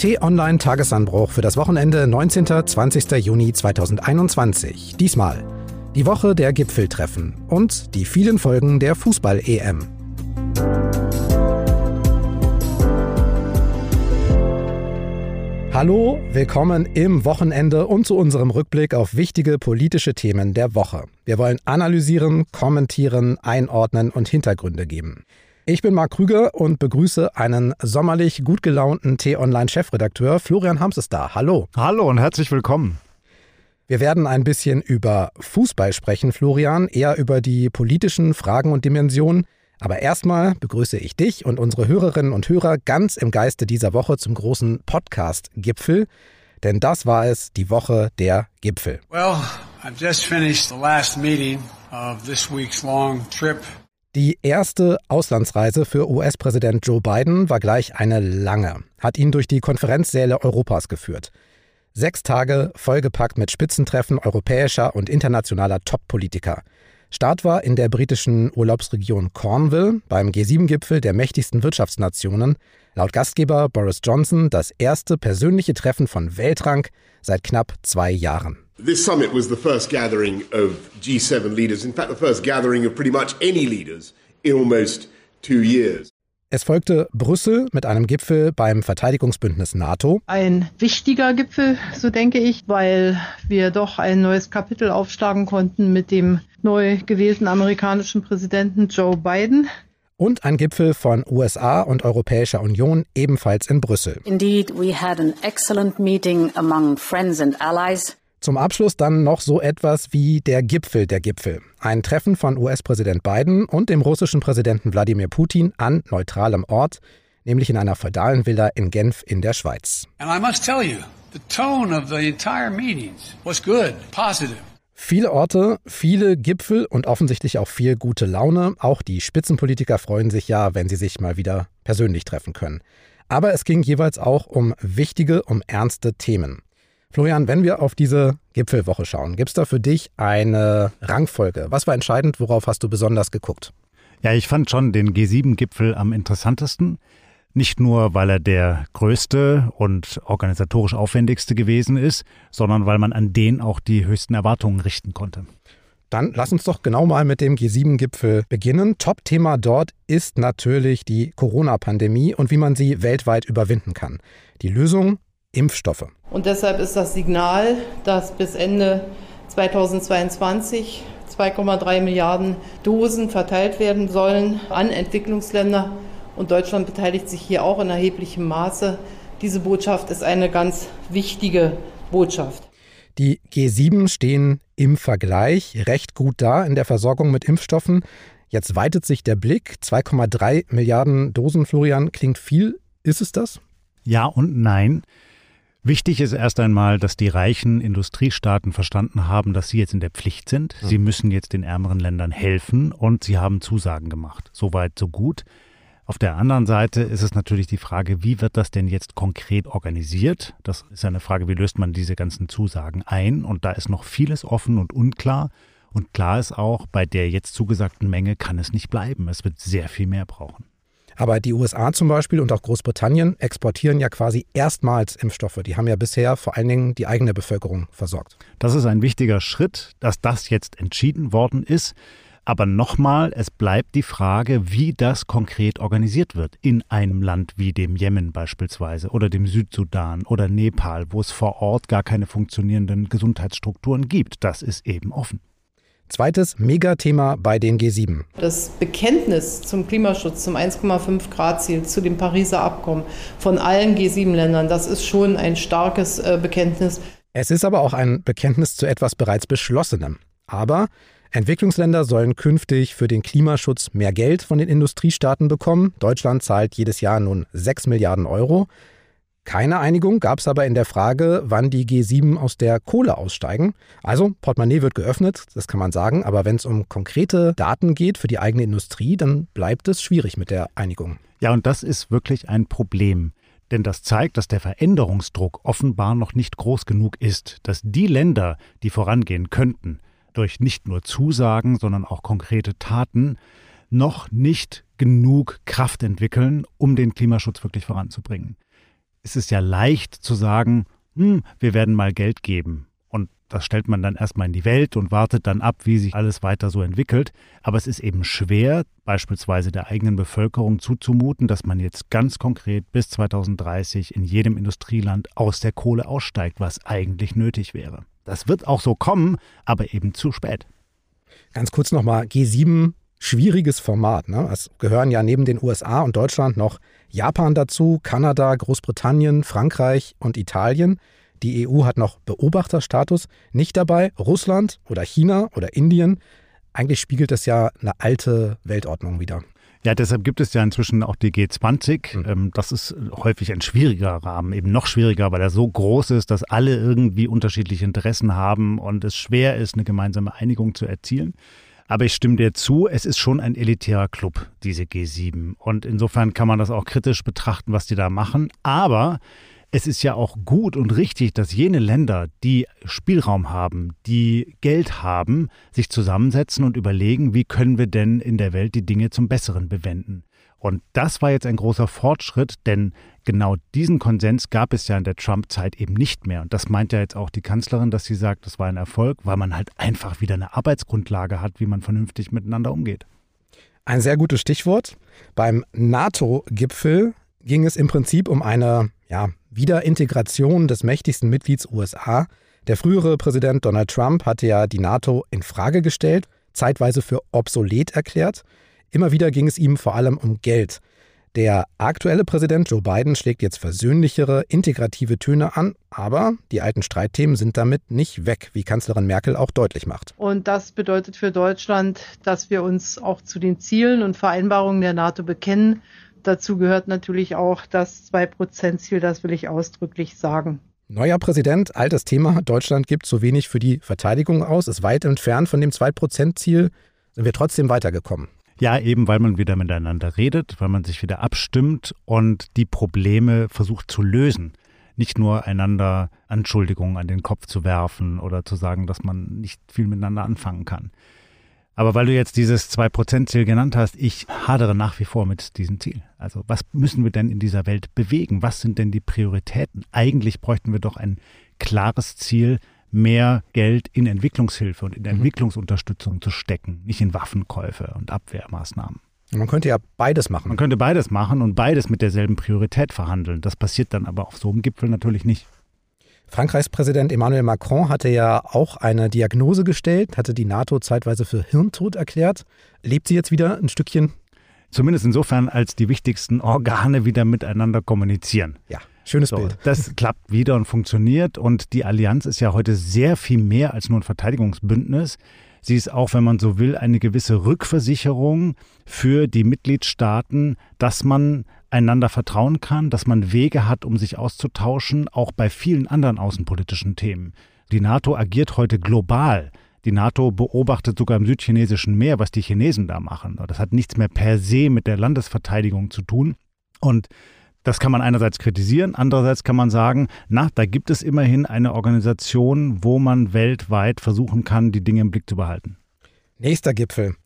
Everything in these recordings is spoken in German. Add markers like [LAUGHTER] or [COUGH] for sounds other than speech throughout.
T-Online Tagesanbruch für das Wochenende 19. 20. Juni 2021. Diesmal die Woche der Gipfeltreffen und die vielen Folgen der Fußball-EM. Hallo, willkommen im Wochenende und zu unserem Rückblick auf wichtige politische Themen der Woche. Wir wollen analysieren, kommentieren, einordnen und Hintergründe geben. Ich bin Marc Krüger und begrüße einen sommerlich gut gelaunten T-Online-Chefredakteur Florian Hamses da. Hallo. Hallo und herzlich willkommen. Wir werden ein bisschen über Fußball sprechen, Florian, eher über die politischen Fragen und Dimensionen. Aber erstmal begrüße ich dich und unsere Hörerinnen und Hörer ganz im Geiste dieser Woche zum großen Podcast-Gipfel. Denn das war es, die Woche der Gipfel. Well, I've just finished the last meeting of this week's long trip. Die erste Auslandsreise für US-Präsident Joe Biden war gleich eine lange, hat ihn durch die Konferenzsäle Europas geführt. Sechs Tage vollgepackt mit Spitzentreffen europäischer und internationaler Top-Politiker. Start war in der britischen Urlaubsregion Cornwall beim G7-Gipfel der mächtigsten Wirtschaftsnationen. Laut Gastgeber Boris Johnson das erste persönliche Treffen von Weltrang seit knapp zwei Jahren. This summit was the first gathering of G7 leaders, in fact, the first gathering of pretty much any leaders in almost two years. Es folgte Brüssel mit einem Gipfel beim Verteidigungsbündnis NATO. Ein wichtiger Gipfel, so denke ich, weil wir doch ein neues Kapitel aufschlagen konnten mit dem neu gewählten amerikanischen Präsidenten Joe Biden. Und ein Gipfel von USA und Europäischer Union ebenfalls in Brüssel. Indeed, we had an excellent meeting among friends and allies. Zum Abschluss dann noch so etwas wie der Gipfel der Gipfel. Ein Treffen von US-Präsident Biden und dem russischen Präsidenten Wladimir Putin an neutralem Ort, nämlich in einer feudalen Villa in Genf in der Schweiz. And I must tell you, the tone of the entire meetings was good, positive. Viele Orte, viele Gipfel und offensichtlich auch viel gute Laune. Auch die Spitzenpolitiker freuen sich ja, wenn sie sich mal wieder persönlich treffen können. Aber es ging jeweils auch um wichtige, um ernste Themen. Florian, wenn wir auf diese Gipfelwoche schauen, gibt es da für dich eine Rangfolge? Was war entscheidend? Worauf hast du besonders geguckt? Ja, ich fand schon den G7-Gipfel am interessantesten. Nicht nur, weil er der größte und organisatorisch aufwendigste gewesen ist, sondern weil man an den auch die höchsten Erwartungen richten konnte. Dann lass uns doch genau mal mit dem G7-Gipfel beginnen. Top-Thema dort ist natürlich die Corona-Pandemie und wie man sie weltweit überwinden kann. Die Lösung Impfstoffe. Und deshalb ist das Signal, dass bis Ende 2022 2,3 Milliarden Dosen verteilt werden sollen an Entwicklungsländer. Und Deutschland beteiligt sich hier auch in erheblichem Maße. Diese Botschaft ist eine ganz wichtige Botschaft. Die G7 stehen im Vergleich recht gut da in der Versorgung mit Impfstoffen. Jetzt weitet sich der Blick. 2,3 Milliarden Dosen, Florian, klingt viel. Ist es das? Ja und nein. Wichtig ist erst einmal, dass die reichen Industriestaaten verstanden haben, dass sie jetzt in der Pflicht sind. Sie müssen jetzt den ärmeren Ländern helfen und sie haben Zusagen gemacht. Soweit, so gut. Auf der anderen Seite ist es natürlich die Frage, wie wird das denn jetzt konkret organisiert? Das ist eine Frage, wie löst man diese ganzen Zusagen ein? Und da ist noch vieles offen und unklar. Und klar ist auch, bei der jetzt zugesagten Menge kann es nicht bleiben. Es wird sehr viel mehr brauchen. Aber die USA zum Beispiel und auch Großbritannien exportieren ja quasi erstmals Impfstoffe. Die haben ja bisher vor allen Dingen die eigene Bevölkerung versorgt. Das ist ein wichtiger Schritt, dass das jetzt entschieden worden ist. Aber nochmal, es bleibt die Frage, wie das konkret organisiert wird in einem Land wie dem Jemen beispielsweise oder dem Südsudan oder Nepal, wo es vor Ort gar keine funktionierenden Gesundheitsstrukturen gibt. Das ist eben offen. Zweites Megathema bei den G7. Das Bekenntnis zum Klimaschutz, zum 1,5 Grad Ziel, zu dem Pariser Abkommen von allen G7-Ländern, das ist schon ein starkes äh, Bekenntnis. Es ist aber auch ein Bekenntnis zu etwas bereits Beschlossenem. Aber Entwicklungsländer sollen künftig für den Klimaschutz mehr Geld von den Industriestaaten bekommen. Deutschland zahlt jedes Jahr nun 6 Milliarden Euro. Keine Einigung gab es aber in der Frage, wann die G7 aus der Kohle aussteigen. Also, Portemonnaie wird geöffnet, das kann man sagen, aber wenn es um konkrete Daten geht für die eigene Industrie, dann bleibt es schwierig mit der Einigung. Ja, und das ist wirklich ein Problem. Denn das zeigt, dass der Veränderungsdruck offenbar noch nicht groß genug ist, dass die Länder, die vorangehen könnten, durch nicht nur Zusagen, sondern auch konkrete Taten, noch nicht genug Kraft entwickeln, um den Klimaschutz wirklich voranzubringen. ist es ja leicht zu sagen, hm, wir werden mal Geld geben. Und das stellt man dann erstmal in die Welt und wartet dann ab, wie sich alles weiter so entwickelt. Aber es ist eben schwer, beispielsweise der eigenen Bevölkerung zuzumuten, dass man jetzt ganz konkret bis 2030 in jedem Industrieland aus der Kohle aussteigt, was eigentlich nötig wäre. Das wird auch so kommen, aber eben zu spät. Ganz kurz nochmal, G7, schwieriges Format. Ne? Es gehören ja neben den USA und Deutschland noch Japan dazu, Kanada, Großbritannien, Frankreich und Italien. Die EU hat noch Beobachterstatus. Nicht dabei Russland oder China oder Indien. Eigentlich spiegelt das ja eine alte Weltordnung wieder. Ja, deshalb gibt es ja inzwischen auch die G20. Mhm. Ähm, das ist häufig ein schwieriger Rahmen, eben noch schwieriger, weil er so groß ist, dass alle irgendwie unterschiedliche Interessen haben und es schwer ist, eine gemeinsame Einigung zu erzielen. Aber ich stimme dir zu, es ist schon ein elitärer Club, diese G7. Und insofern kann man das auch kritisch betrachten, was die da machen. Aber es ist ja auch gut und richtig, dass jene Länder, die Spielraum haben, die Geld haben, sich zusammensetzen und überlegen, wie können wir denn in der Welt die Dinge zum Besseren bewenden. Und das war jetzt ein großer Fortschritt, denn genau diesen Konsens gab es ja in der Trump-Zeit eben nicht mehr. Und das meint ja jetzt auch die Kanzlerin, dass sie sagt, das war ein Erfolg, weil man halt einfach wieder eine Arbeitsgrundlage hat, wie man vernünftig miteinander umgeht. Ein sehr gutes Stichwort. Beim NATO-Gipfel ging es im Prinzip um eine ja, Wiederintegration des mächtigsten Mitglieds USA. Der frühere Präsident Donald Trump hatte ja die NATO in Frage gestellt, zeitweise für obsolet erklärt. Immer wieder ging es ihm vor allem um Geld. Der aktuelle Präsident Joe Biden schlägt jetzt versöhnlichere, integrative Töne an, aber die alten Streitthemen sind damit nicht weg, wie Kanzlerin Merkel auch deutlich macht. Und das bedeutet für Deutschland, dass wir uns auch zu den Zielen und Vereinbarungen der NATO bekennen Dazu gehört natürlich auch das 2-Prozent-Ziel, das will ich ausdrücklich sagen. Neuer Präsident, altes Thema. Deutschland gibt so wenig für die Verteidigung aus, ist weit entfernt von dem 2-Prozent-Ziel. Sind wir trotzdem weitergekommen? Ja, eben weil man wieder miteinander redet, weil man sich wieder abstimmt und die Probleme versucht zu lösen. Nicht nur einander Anschuldigungen an den Kopf zu werfen oder zu sagen, dass man nicht viel miteinander anfangen kann. Aber weil du jetzt dieses 2%-Ziel genannt hast, ich hadere nach wie vor mit diesem Ziel. Also was müssen wir denn in dieser Welt bewegen? Was sind denn die Prioritäten? Eigentlich bräuchten wir doch ein klares Ziel, mehr Geld in Entwicklungshilfe und in mhm. Entwicklungsunterstützung zu stecken, nicht in Waffenkäufe und Abwehrmaßnahmen. Man könnte ja beides machen. Man könnte beides machen und beides mit derselben Priorität verhandeln. Das passiert dann aber auf so einem Gipfel natürlich nicht. Frankreichs Präsident Emmanuel Macron hatte ja auch eine Diagnose gestellt, hatte die NATO zeitweise für Hirntod erklärt. Lebt sie jetzt wieder ein Stückchen? Zumindest insofern, als die wichtigsten Organe wieder miteinander kommunizieren. Ja. Schönes so, Bild. Das [LAUGHS] klappt wieder und funktioniert. Und die Allianz ist ja heute sehr viel mehr als nur ein Verteidigungsbündnis. Sie ist auch, wenn man so will, eine gewisse Rückversicherung für die Mitgliedstaaten, dass man einander vertrauen kann, dass man Wege hat, um sich auszutauschen, auch bei vielen anderen außenpolitischen Themen. Die NATO agiert heute global. Die NATO beobachtet sogar im südchinesischen Meer, was die Chinesen da machen. Das hat nichts mehr per se mit der Landesverteidigung zu tun. Und das kann man einerseits kritisieren, andererseits kann man sagen, na, da gibt es immerhin eine Organisation, wo man weltweit versuchen kann, die Dinge im Blick zu behalten. Nächster Gipfel.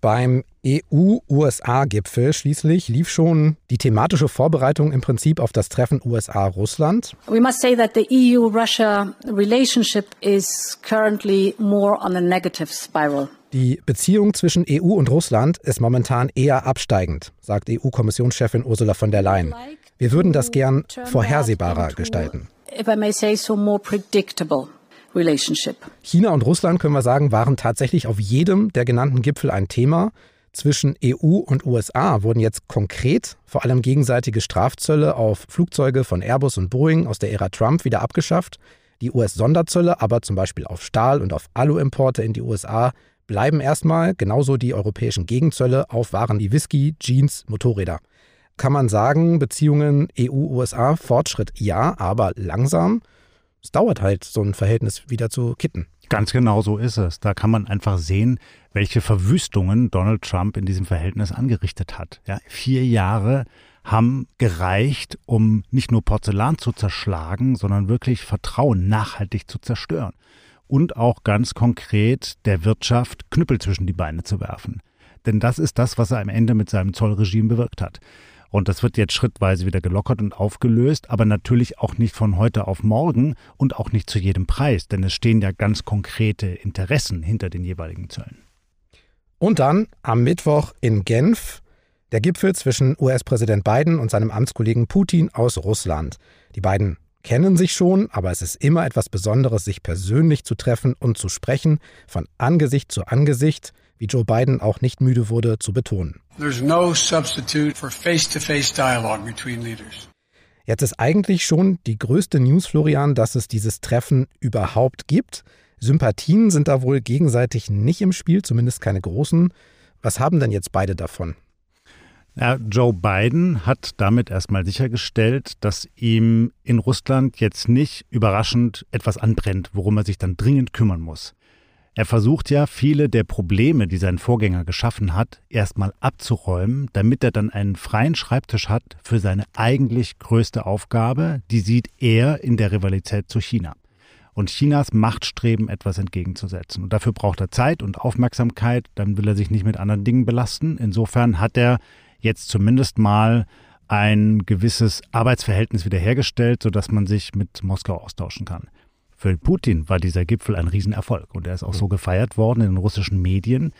Beim EU-USA-Gipfel schließlich lief schon die thematische Vorbereitung im Prinzip auf das Treffen USA-Russland. We must say that the EU-Russia relationship is currently more on a negative spiral. Die Beziehung zwischen EU und Russland ist momentan eher absteigend, sagt EU-Kommissionschefin Ursula von der Leyen. Wir würden das gern vorhersehbarer gestalten. If I may say so, more predictable relationship. China und Russland, können wir sagen, waren tatsächlich auf jedem der genannten Gipfel ein Thema. Zwischen EU und USA wurden jetzt konkret vor allem gegenseitige Strafzölle auf Flugzeuge von Airbus und Boeing aus der Ära Trump wieder abgeschafft. Die US-Sonderzölle aber zum Beispiel auf Stahl und auf Alu-Importe in die USA bleiben erstmal, genauso die europäischen Gegenzölle auf Waren wie Whisky, Jeans, Motorräder. Kann man sagen, Beziehungen EU-USA, Fortschritt ja, aber langsam es dauert halt, so ein Verhältnis wieder zu kitten. Ganz genau so ist es. Da kann man einfach sehen, welche Verwüstungen Donald Trump in diesem Verhältnis angerichtet hat. Ja, vier Jahre haben gereicht, um nicht nur Porzellan zu zerschlagen, sondern wirklich Vertrauen nachhaltig zu zerstören. Und auch ganz konkret der Wirtschaft Knüppel zwischen die Beine zu werfen. Denn das ist das, was er am Ende mit seinem Zollregime bewirkt hat. Und das wird jetzt schrittweise wieder gelockert und aufgelöst, aber natürlich auch nicht von heute auf morgen und auch nicht zu jedem Preis, denn es stehen ja ganz konkrete Interessen hinter den jeweiligen Zöllen. Und dann am Mittwoch in Genf der Gipfel zwischen US-Präsident Biden und seinem Amtskollegen Putin aus Russland. Die beiden kennen sich schon, aber es ist immer etwas Besonderes, sich persönlich zu treffen und zu sprechen, von Angesicht zu Angesicht, wie Joe Biden auch nicht müde wurde zu betonen. There's no substitute for face-to-face dialogue between leaders. Jetzt ist eigentlich schon die größte News, Florian, dass es dieses Treffen überhaupt gibt. Sympathien sind da wohl gegenseitig nicht im Spiel, zumindest keine großen. Was haben denn jetzt beide davon? Ja, Joe Biden hat damit erstmal sichergestellt, dass ihm in Russland jetzt nicht überraschend etwas anbrennt, worum er sich dann dringend kümmern muss. Er versucht ja, viele der Probleme, die sein Vorgänger geschaffen hat, erstmal abzuräumen, damit er dann einen freien Schreibtisch hat für seine eigentlich größte Aufgabe, die sieht er in der Rivalität zu China. Und Chinas Machtstreben etwas entgegenzusetzen. Und dafür braucht er Zeit und Aufmerksamkeit, dann will er sich nicht mit anderen Dingen belasten. Insofern hat er jetzt zumindest mal ein gewisses Arbeitsverhältnis wiederhergestellt, sodass man sich mit Moskau austauschen kann. Für Putin war dieser Gipfel ein Riesenerfolg und er ist auch so gefeiert worden in den russischen Medien.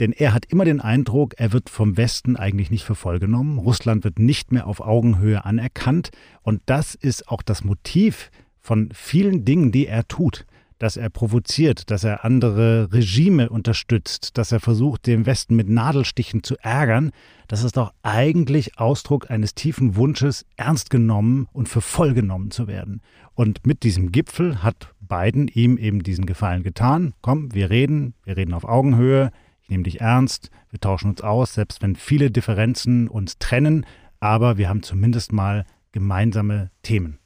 Denn er hat immer den Eindruck, er wird vom Westen eigentlich nicht für voll genommen. Russland wird nicht mehr auf Augenhöhe anerkannt. Und das ist auch das Motiv von vielen Dingen, die er tut dass er provoziert, dass er andere Regime unterstützt, dass er versucht, den Westen mit Nadelstichen zu ärgern, das ist doch eigentlich Ausdruck eines tiefen Wunsches, ernst genommen und für voll genommen zu werden. Und mit diesem Gipfel hat Biden ihm eben diesen Gefallen getan. Komm, wir reden, wir reden auf Augenhöhe, ich nehme dich ernst, wir tauschen uns aus, selbst wenn viele Differenzen uns trennen, aber wir haben zumindest mal gemeinsame Themen.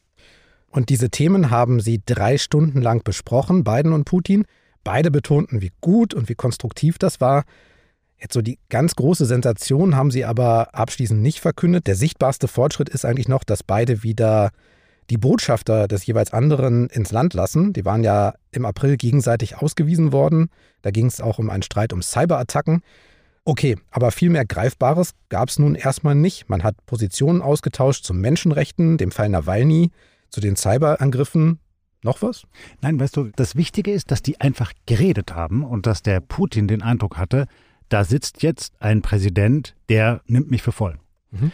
Und diese Themen haben sie drei Stunden lang besprochen, Biden und Putin. Beide betonten, wie gut und wie konstruktiv das war. Jetzt so die ganz große Sensation haben sie aber abschließend nicht verkündet. Der sichtbarste Fortschritt ist eigentlich noch, dass beide wieder die Botschafter des jeweils anderen ins Land lassen. Die waren ja im April gegenseitig ausgewiesen worden. Da ging es auch um einen Streit um Cyberattacken. Okay, aber viel mehr Greifbares gab es nun erstmal nicht. Man hat Positionen ausgetauscht zu Menschenrechten, dem Fall Nawalny, zu den Cyberangriffen noch was? Nein, weißt du, das Wichtige ist, dass die einfach geredet haben und dass der Putin den Eindruck hatte, da sitzt jetzt ein Präsident, der nimmt mich für voll. Mhm.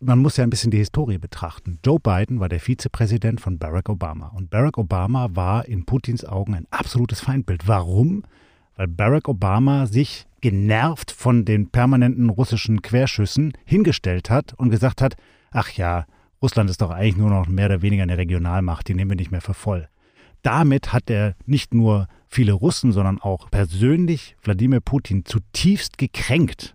Man muss ja ein bisschen die Historie betrachten. Joe Biden war der Vizepräsident von Barack Obama. Und Barack Obama war in Putins Augen ein absolutes Feindbild. Warum? Weil Barack Obama sich genervt von den permanenten russischen Querschüssen hingestellt hat und gesagt hat, ach ja, Russland ist doch eigentlich nur noch mehr oder weniger eine Regionalmacht, die nehmen wir nicht mehr für voll. Damit hat er nicht nur viele Russen, sondern auch persönlich Wladimir Putin zutiefst gekränkt.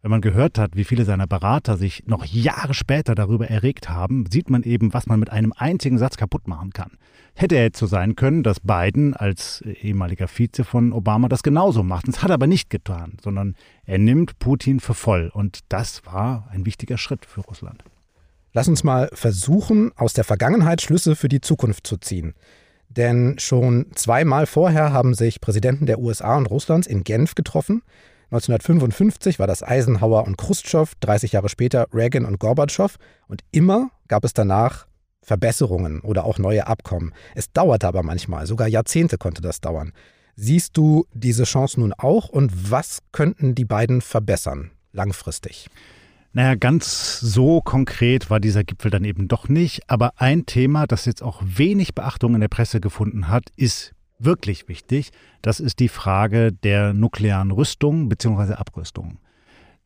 Wenn man gehört hat, wie viele seiner Berater sich noch Jahre später darüber erregt haben, sieht man eben, was man mit einem einzigen Satz kaputt machen kann. Hätte er jetzt so sein können, dass Biden als ehemaliger Vize von Obama das genauso macht. Das hat er aber nicht getan, sondern er nimmt Putin für voll. Und das war ein wichtiger Schritt für Russland. Lass uns mal versuchen, aus der Vergangenheit Schlüsse für die Zukunft zu ziehen. Denn schon zweimal vorher haben sich Präsidenten der USA und Russlands in Genf getroffen. 1955 war das Eisenhower und Khrushchev, 30 Jahre später Reagan und Gorbatschow. Und immer gab es danach Verbesserungen oder auch neue Abkommen. Es dauerte aber manchmal, sogar Jahrzehnte konnte das dauern. Siehst du diese Chance nun auch und was könnten die beiden verbessern langfristig? Naja, ganz so konkret war dieser Gipfel dann eben doch nicht. Aber ein Thema, das jetzt auch wenig Beachtung in der Presse gefunden hat, ist wirklich wichtig. Das ist die Frage der nuklearen Rüstung bzw. Abrüstung.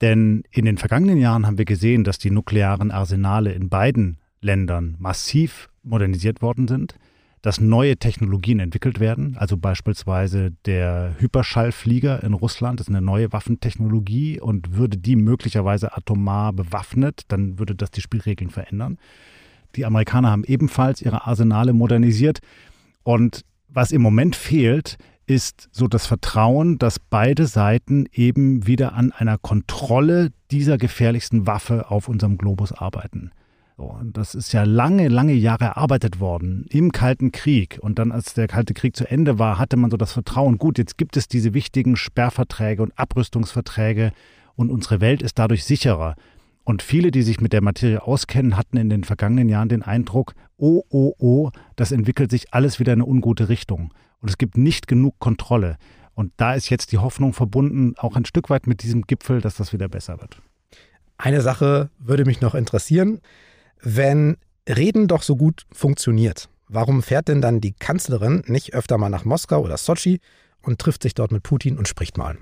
Denn in den vergangenen Jahren haben wir gesehen, dass die nuklearen Arsenale in beiden Ländern massiv modernisiert worden sind dass neue Technologien entwickelt werden, also beispielsweise der Hyperschallflieger in Russland ist eine neue Waffentechnologie und würde die möglicherweise atomar bewaffnet, dann würde das die Spielregeln verändern. Die Amerikaner haben ebenfalls ihre Arsenale modernisiert und was im Moment fehlt, ist so das Vertrauen, dass beide Seiten eben wieder an einer Kontrolle dieser gefährlichsten Waffe auf unserem Globus arbeiten. So, und das ist ja lange, lange Jahre erarbeitet worden im Kalten Krieg. Und dann, als der Kalte Krieg zu Ende war, hatte man so das Vertrauen, gut, jetzt gibt es diese wichtigen Sperrverträge und Abrüstungsverträge und unsere Welt ist dadurch sicherer. Und viele, die sich mit der Materie auskennen, hatten in den vergangenen Jahren den Eindruck, oh, oh, oh, das entwickelt sich alles wieder in eine ungute Richtung. Und es gibt nicht genug Kontrolle. Und da ist jetzt die Hoffnung verbunden, auch ein Stück weit mit diesem Gipfel, dass das wieder besser wird. Eine Sache würde mich noch interessieren. Wenn Reden doch so gut funktioniert, warum fährt denn dann die Kanzlerin nicht öfter mal nach Moskau oder Sochi und trifft sich dort mit Putin und spricht mal?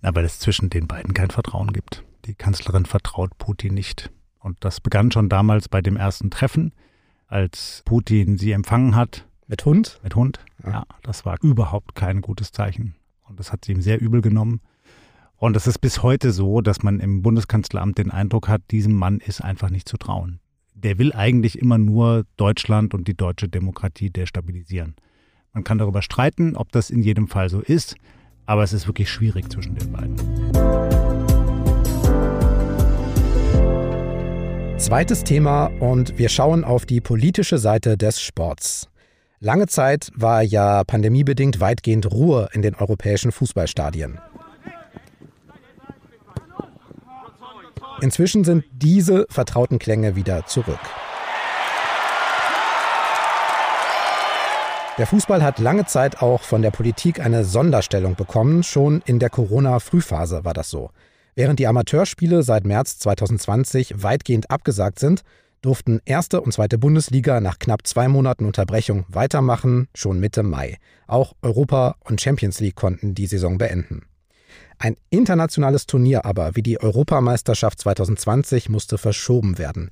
Na, weil es zwischen den beiden kein Vertrauen gibt. Die Kanzlerin vertraut Putin nicht. Und das begann schon damals bei dem ersten Treffen, als Putin sie empfangen hat. Mit Hund? Mit Hund, ja. ja das war überhaupt kein gutes Zeichen. Und das hat sie ihm sehr übel genommen. Und es ist bis heute so, dass man im Bundeskanzleramt den Eindruck hat, diesem Mann ist einfach nicht zu trauen. Der will eigentlich immer nur Deutschland und die deutsche Demokratie destabilisieren. Man kann darüber streiten, ob das in jedem Fall so ist, aber es ist wirklich schwierig zwischen den beiden. Zweites Thema und wir schauen auf die politische Seite des Sports. Lange Zeit war ja pandemiebedingt weitgehend Ruhe in den europäischen Fußballstadien. Inzwischen sind diese vertrauten Klänge wieder zurück. Der Fußball hat lange Zeit auch von der Politik eine Sonderstellung bekommen. Schon in der Corona-Frühphase war das so. Während die Amateurspiele seit März 2020 weitgehend abgesagt sind, durften erste und zweite Bundesliga nach knapp zwei Monaten Unterbrechung weitermachen, schon Mitte Mai. Auch Europa und Champions League konnten die Saison beenden. Ein internationales Turnier aber, wie die Europameisterschaft 2020, musste verschoben werden.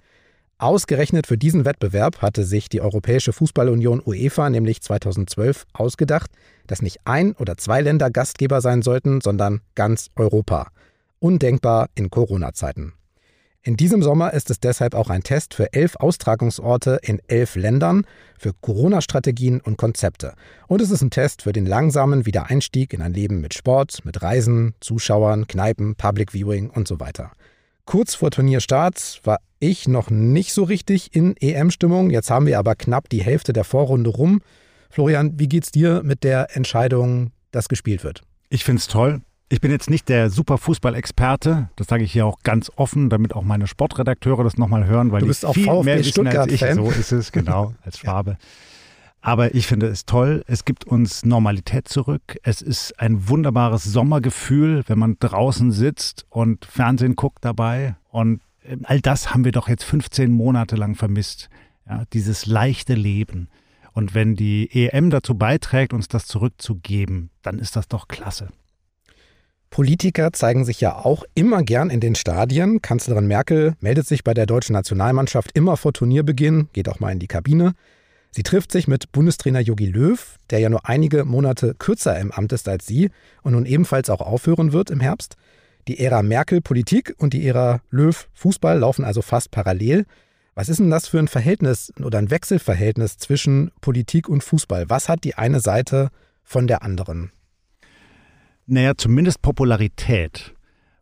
Ausgerechnet für diesen Wettbewerb hatte sich die Europäische Fußballunion UEFA nämlich 2012 ausgedacht, dass nicht ein oder zwei Länder Gastgeber sein sollten, sondern ganz Europa. Undenkbar in Corona-Zeiten. In diesem Sommer ist es deshalb auch ein Test für elf Austragungsorte in elf Ländern für Corona-Strategien und Konzepte. Und es ist ein Test für den langsamen Wiedereinstieg in ein Leben mit Sport, mit Reisen, Zuschauern, Kneipen, Public Viewing und so weiter. Kurz vor Turnierstart war ich noch nicht so richtig in EM-Stimmung. Jetzt haben wir aber knapp die Hälfte der Vorrunde rum. Florian, wie geht's dir mit der Entscheidung, dass gespielt wird? Ich finde es toll. Ich bin jetzt nicht der super Fußballexperte, das sage ich hier auch ganz offen, damit auch meine Sportredakteure das nochmal hören, weil du bist die auch viel VfB mehr wissen Stuttgart als ich. Fan. So ist es, genau, [LAUGHS] als Schwabe. Aber ich finde es toll. Es gibt uns Normalität zurück. Es ist ein wunderbares Sommergefühl, wenn man draußen sitzt und Fernsehen guckt dabei. Und äh, all das haben wir doch jetzt 15 Monate lang vermisst. Ja, dieses leichte Leben. Und wenn die EM dazu beiträgt, uns das zurückzugeben, dann ist das doch klasse. Politiker zeigen sich ja auch immer gern in den Stadien. Kanzlerin Merkel meldet sich bei der deutschen Nationalmannschaft immer vor Turnierbeginn, geht auch mal in die Kabine. Sie trifft sich mit Bundestrainer Jogi Löw, der ja nur einige Monate kürzer im Amt ist als sie und nun ebenfalls auch aufhören wird im Herbst. Die Ära Merkel Politik und die Ära Löw Fußball laufen also fast parallel. Was ist denn das für ein Verhältnis oder ein Wechselverhältnis zwischen Politik und Fußball? Was hat die eine Seite von der anderen? Naja, zumindest Popularität.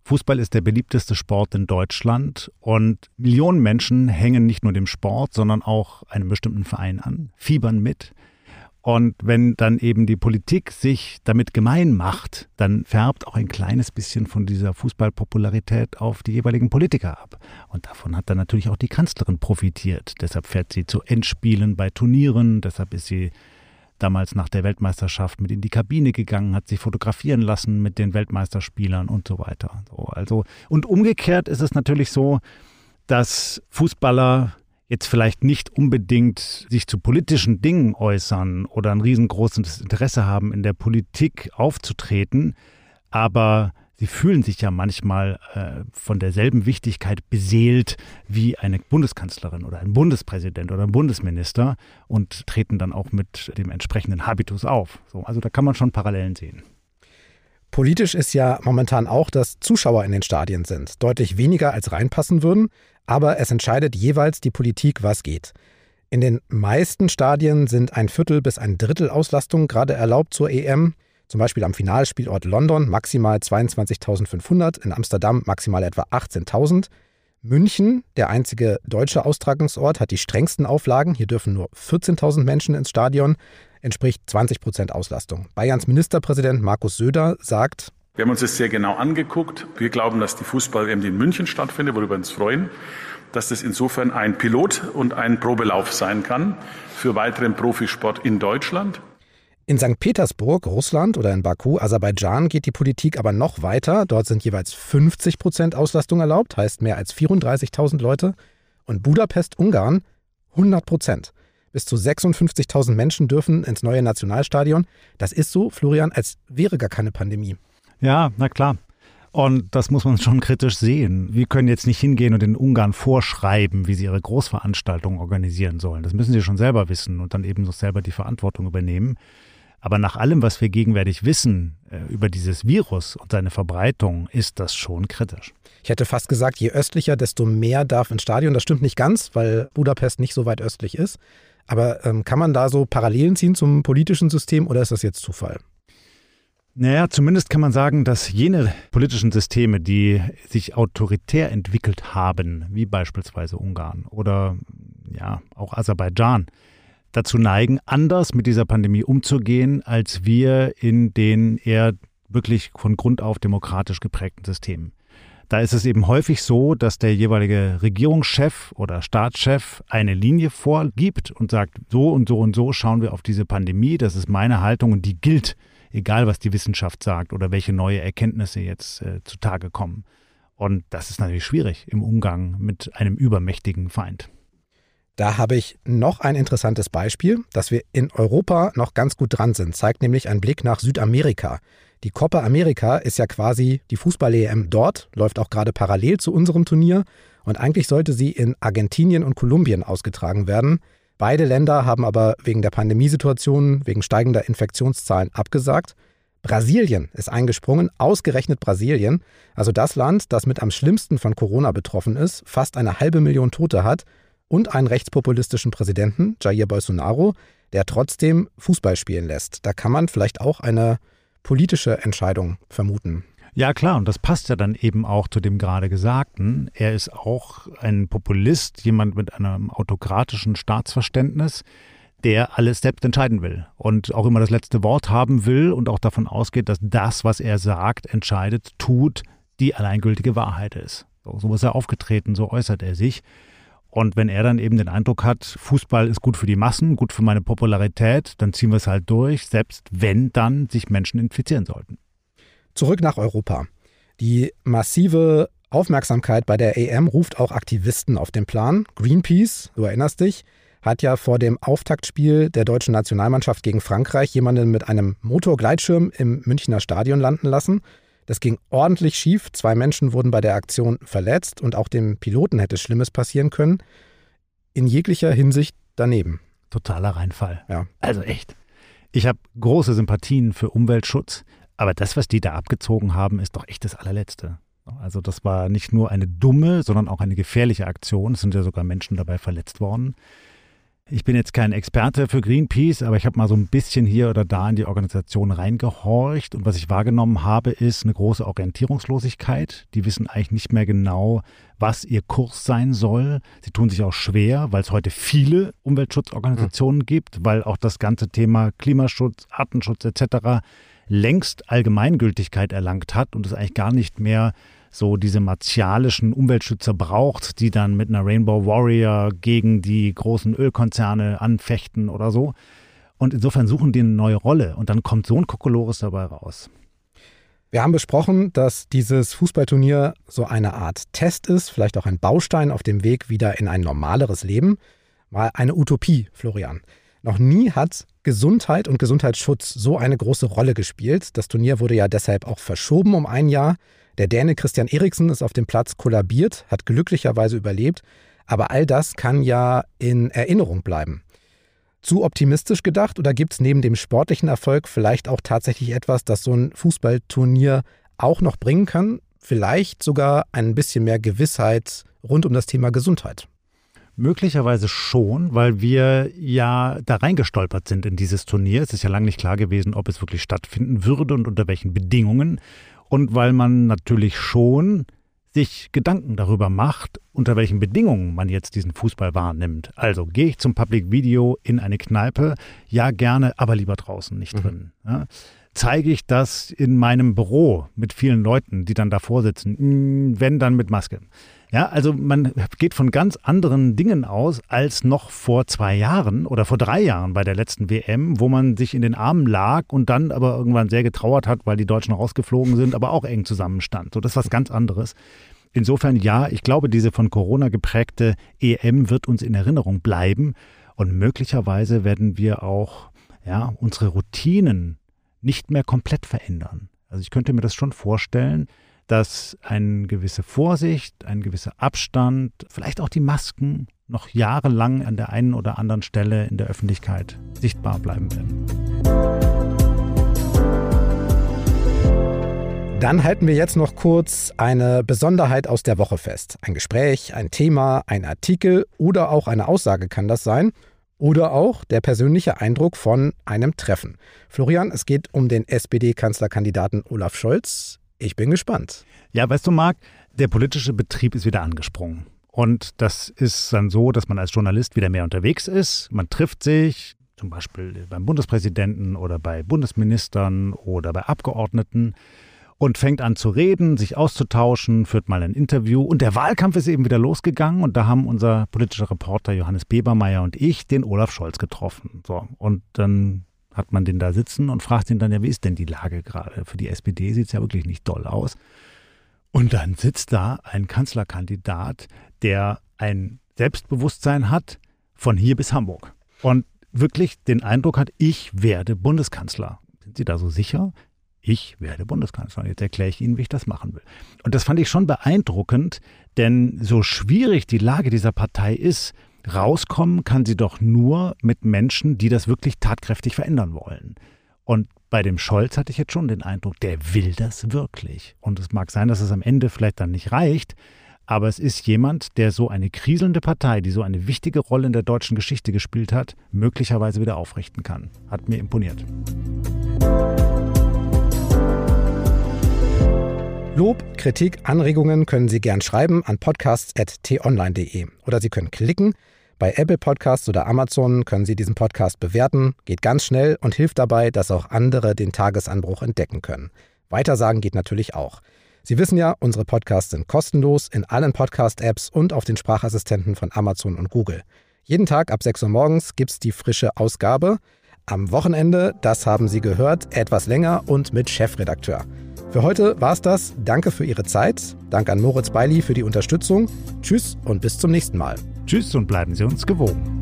Fußball ist der beliebteste Sport in Deutschland und Millionen Menschen hängen nicht nur dem Sport, sondern auch einem bestimmten Verein an, fiebern mit. Und wenn dann eben die Politik sich damit gemein macht, dann färbt auch ein kleines bisschen von dieser Fußballpopularität auf die jeweiligen Politiker ab. Und davon hat dann natürlich auch die Kanzlerin profitiert. Deshalb fährt sie zu Endspielen bei Turnieren, deshalb ist sie damals nach der Weltmeisterschaft mit in die Kabine gegangen, hat sich fotografieren lassen mit den Weltmeisterspielern und so weiter. So, also, und umgekehrt ist es natürlich so, dass Fußballer jetzt vielleicht nicht unbedingt sich zu politischen Dingen äußern oder ein riesengroßes Interesse haben, in der Politik aufzutreten, aber sie fühlen sich ja manchmal äh, von derselben Wichtigkeit beseelt wie eine Bundeskanzlerin oder ein Bundespräsident oder ein Bundesminister und treten dann auch mit dem entsprechenden Habitus auf. So, also da kann man schon Parallelen sehen. Politisch ist ja momentan auch, dass Zuschauer in den Stadien sind. Deutlich weniger als reinpassen würden, aber es entscheidet jeweils die Politik, was geht. In den meisten Stadien sind ein Viertel bis ein Drittel Auslastung gerade erlaubt zur EM. Zum Beispiel am Finalspielort London maximal 22.500, in Amsterdam maximal etwa 18.000. München, der einzige deutsche Austragungsort, hat die strengsten Auflagen. Hier dürfen nur 14.000 Menschen ins Stadion, entspricht 20 Prozent Auslastung. Bayerns Ministerpräsident Markus Söder sagt, Wir haben uns das sehr genau angeguckt. Wir glauben, dass die Fußball-WM, in München stattfindet, worüber wir uns freuen, dass das insofern ein Pilot und ein Probelauf sein kann für weiteren Profisport in Deutschland. In St. Petersburg, Russland oder in Baku, Aserbaidschan geht die Politik aber noch weiter. Dort sind jeweils 50 Prozent Auslastung erlaubt, heißt mehr als 34.000 Leute. Und Budapest, Ungarn, 100 Prozent. Bis zu 56.000 Menschen dürfen ins neue Nationalstadion. Das ist so, Florian, als wäre gar keine Pandemie. Ja, na klar. Und das muss man schon kritisch sehen. Wir können jetzt nicht hingehen und den Ungarn vorschreiben, wie sie ihre Großveranstaltungen organisieren sollen. Das müssen sie schon selber wissen und dann eben noch selber die Verantwortung übernehmen. Aber nach allem, was wir gegenwärtig wissen äh, über dieses Virus und seine Verbreitung, ist das schon kritisch. Ich hätte fast gesagt, je östlicher, desto mehr darf ins Stadion. Das stimmt nicht ganz, weil Budapest nicht so weit östlich ist. Aber ähm, kann man da so Parallelen ziehen zum politischen System oder ist das jetzt Zufall? Naja, zumindest kann man sagen, dass jene politischen Systeme, die sich autoritär entwickelt haben, wie beispielsweise Ungarn oder ja, auch Aserbaidschan, dazu neigen, anders mit dieser Pandemie umzugehen, als wir in den eher wirklich von Grund auf demokratisch geprägten Systemen. Da ist es eben häufig so, dass der jeweilige Regierungschef oder Staatschef eine Linie vorgibt und sagt, so und so und so schauen wir auf diese Pandemie, das ist meine Haltung und die gilt egal was die Wissenschaft sagt oder welche neue Erkenntnisse jetzt äh, zutage kommen. Und das ist natürlich schwierig im Umgang mit einem übermächtigen Feind. Da habe ich noch ein interessantes Beispiel, dass wir in Europa noch ganz gut dran sind, zeigt nämlich ein Blick nach Südamerika. Die Copa America ist ja quasi die Fußball-EM dort, läuft auch gerade parallel zu unserem Turnier und eigentlich sollte sie in Argentinien und Kolumbien ausgetragen werden. Beide Länder haben aber wegen der Pandemiesituation, wegen steigender Infektionszahlen abgesagt. Brasilien ist eingesprungen, ausgerechnet Brasilien, also das Land, das mit am schlimmsten von Corona betroffen ist, fast eine halbe Million Tote hat und einen rechtspopulistischen Präsidenten, Jair Bolsonaro, der trotzdem Fußball spielen lässt. Da kann man vielleicht auch eine politische Entscheidung vermuten. Ja, klar, und das passt ja dann eben auch zu dem gerade Gesagten. Er ist auch ein Populist, jemand mit einem autokratischen Staatsverständnis, der alles selbst entscheiden will und auch immer das letzte Wort haben will und auch davon ausgeht, dass das, was er sagt, entscheidet, tut, die alleingültige Wahrheit ist. So, ist er aufgetreten, so äußert er sich. Und wenn er dann eben den Eindruck hat, Fußball ist gut für die Massen, gut für meine Popularität, dann ziehen wir es halt durch, selbst wenn dann sich Menschen infizieren sollten. Zurück nach Europa. Die massive Aufmerksamkeit bei der EM ruft auch Aktivisten auf den Plan. Greenpeace, du erinnerst dich, hat ja vor dem Auftaktspiel der deutschen Nationalmannschaft gegen Frankreich jemanden mit einem Motorgleitschirm im Münchner Stadion landen lassen. Das ging ordentlich schief. Zwei Menschen wurden bei der Aktion verletzt und auch dem Piloten hätte Schlimmes passieren können. In jeglicher Hinsicht daneben. Totaler Reinfall. Ja. Also echt. Ich habe große Sympathien für Umweltschutz. Aber das, was die da abgezogen haben, ist doch echt das allerletzte. Also das war nicht nur eine dumme, sondern auch eine gefährliche Aktion. Es sind ja sogar Menschen dabei verletzt worden. Ich bin jetzt kein Experte für Greenpeace, aber ich habe mal so ein bisschen hier oder da in die Organisation reingehorcht. Und was ich wahrgenommen habe, ist eine große Orientierungslosigkeit. Die wissen eigentlich nicht mehr genau, was ihr Kurs sein soll. Sie tun sich auch schwer, weil es heute viele Umweltschutzorganisationen mhm. gibt, weil auch das ganze Thema Klimaschutz, Artenschutz etc längst Allgemeingültigkeit erlangt hat und es eigentlich gar nicht mehr so diese martialischen Umweltschützer braucht, die dann mit einer Rainbow Warrior gegen die großen Ölkonzerne anfechten oder so. Und insofern suchen die eine neue Rolle und dann kommt so ein Kokolores dabei raus. Wir haben besprochen, dass dieses Fußballturnier so eine Art Test ist, vielleicht auch ein Baustein auf dem Weg wieder in ein normaleres Leben. Mal eine Utopie, Florian. Noch nie hat Gesundheit und Gesundheitsschutz so eine große Rolle gespielt. Das Turnier wurde ja deshalb auch verschoben um ein Jahr. Der Däne Christian Eriksen ist auf dem Platz kollabiert, hat glücklicherweise überlebt. Aber all das kann ja in Erinnerung bleiben. Zu optimistisch gedacht oder gibt es neben dem sportlichen Erfolg vielleicht auch tatsächlich etwas, das so ein Fußballturnier auch noch bringen kann? Vielleicht sogar ein bisschen mehr Gewissheit rund um das Thema Gesundheit. Möglicherweise schon, weil wir ja da reingestolpert sind in dieses Turnier. Es ist ja lange nicht klar gewesen, ob es wirklich stattfinden würde und unter welchen Bedingungen. Und weil man natürlich schon sich Gedanken darüber macht, unter welchen Bedingungen man jetzt diesen Fußball wahrnimmt. Also gehe ich zum Public Video in eine Kneipe? Ja, gerne, aber lieber draußen, nicht mhm. drin. Ja? Zeige ich das in meinem Büro mit vielen Leuten, die dann davor sitzen? Hm, wenn, dann mit Maske. Ja, also man geht von ganz anderen Dingen aus als noch vor zwei Jahren oder vor drei Jahren bei der letzten WM, wo man sich in den Armen lag und dann aber irgendwann sehr getrauert hat, weil die Deutschen rausgeflogen sind, aber auch eng zusammenstand. So, das ist was ganz anderes. Insofern ja, ich glaube, diese von Corona geprägte EM wird uns in Erinnerung bleiben und möglicherweise werden wir auch ja, unsere Routinen nicht mehr komplett verändern. Also ich könnte mir das schon vorstellen, dass eine gewisse Vorsicht, ein gewisser Abstand, vielleicht auch die Masken noch jahrelang an der einen oder anderen Stelle in der Öffentlichkeit sichtbar bleiben werden. Dann halten wir jetzt noch kurz eine Besonderheit aus der Woche fest. Ein Gespräch, ein Thema, ein Artikel oder auch eine Aussage kann das sein. Oder auch der persönliche Eindruck von einem Treffen. Florian, es geht um den SPD-Kanzlerkandidaten Olaf Scholz. Ich bin gespannt. Ja, weißt du, Marc, der politische Betrieb ist wieder angesprungen. Und das ist dann so, dass man als Journalist wieder mehr unterwegs ist. Man trifft sich, zum Beispiel beim Bundespräsidenten oder bei Bundesministern oder bei Abgeordneten und fängt an zu reden, sich auszutauschen, führt mal ein Interview. Und der Wahlkampf ist eben wieder losgegangen und da haben unser politischer Reporter Johannes Bebermeier und ich den Olaf Scholz getroffen. So, und dann hat man den da sitzen und fragt ihn dann, ja, wie ist denn die Lage gerade? Für die SPD sieht es ja wirklich nicht doll aus. Und dann sitzt da ein Kanzlerkandidat, der ein Selbstbewusstsein hat von hier bis Hamburg. Und wirklich den Eindruck hat, ich werde Bundeskanzler. Sind Sie da so sicher? Ich werde Bundeskanzler. Und jetzt erkläre ich Ihnen, wie ich das machen will. Und das fand ich schon beeindruckend, denn so schwierig die Lage dieser Partei ist, rauskommen kann sie doch nur mit Menschen, die das wirklich tatkräftig verändern wollen. Und bei dem Scholz hatte ich jetzt schon den Eindruck, der will das wirklich. Und es mag sein, dass es am Ende vielleicht dann nicht reicht, aber es ist jemand, der so eine kriselnde Partei, die so eine wichtige Rolle in der deutschen Geschichte gespielt hat, möglicherweise wieder aufrichten kann. Hat mir imponiert. Lob, Kritik, Anregungen können Sie gern schreiben an podcasts.tonline.de oder Sie können klicken. Bei Apple Podcasts oder Amazon können Sie diesen Podcast bewerten, geht ganz schnell und hilft dabei, dass auch andere den Tagesanbruch entdecken können. Weitersagen geht natürlich auch. Sie wissen ja, unsere Podcasts sind kostenlos in allen Podcast-Apps und auf den Sprachassistenten von Amazon und Google. Jeden Tag ab 6 Uhr morgens gibt es die frische Ausgabe. Am Wochenende, das haben Sie gehört, etwas länger und mit Chefredakteur. Für heute war es das. Danke für Ihre Zeit. Danke an Moritz Beili für die Unterstützung. Tschüss und bis zum nächsten Mal. Tschüss und bleiben Sie uns gewogen.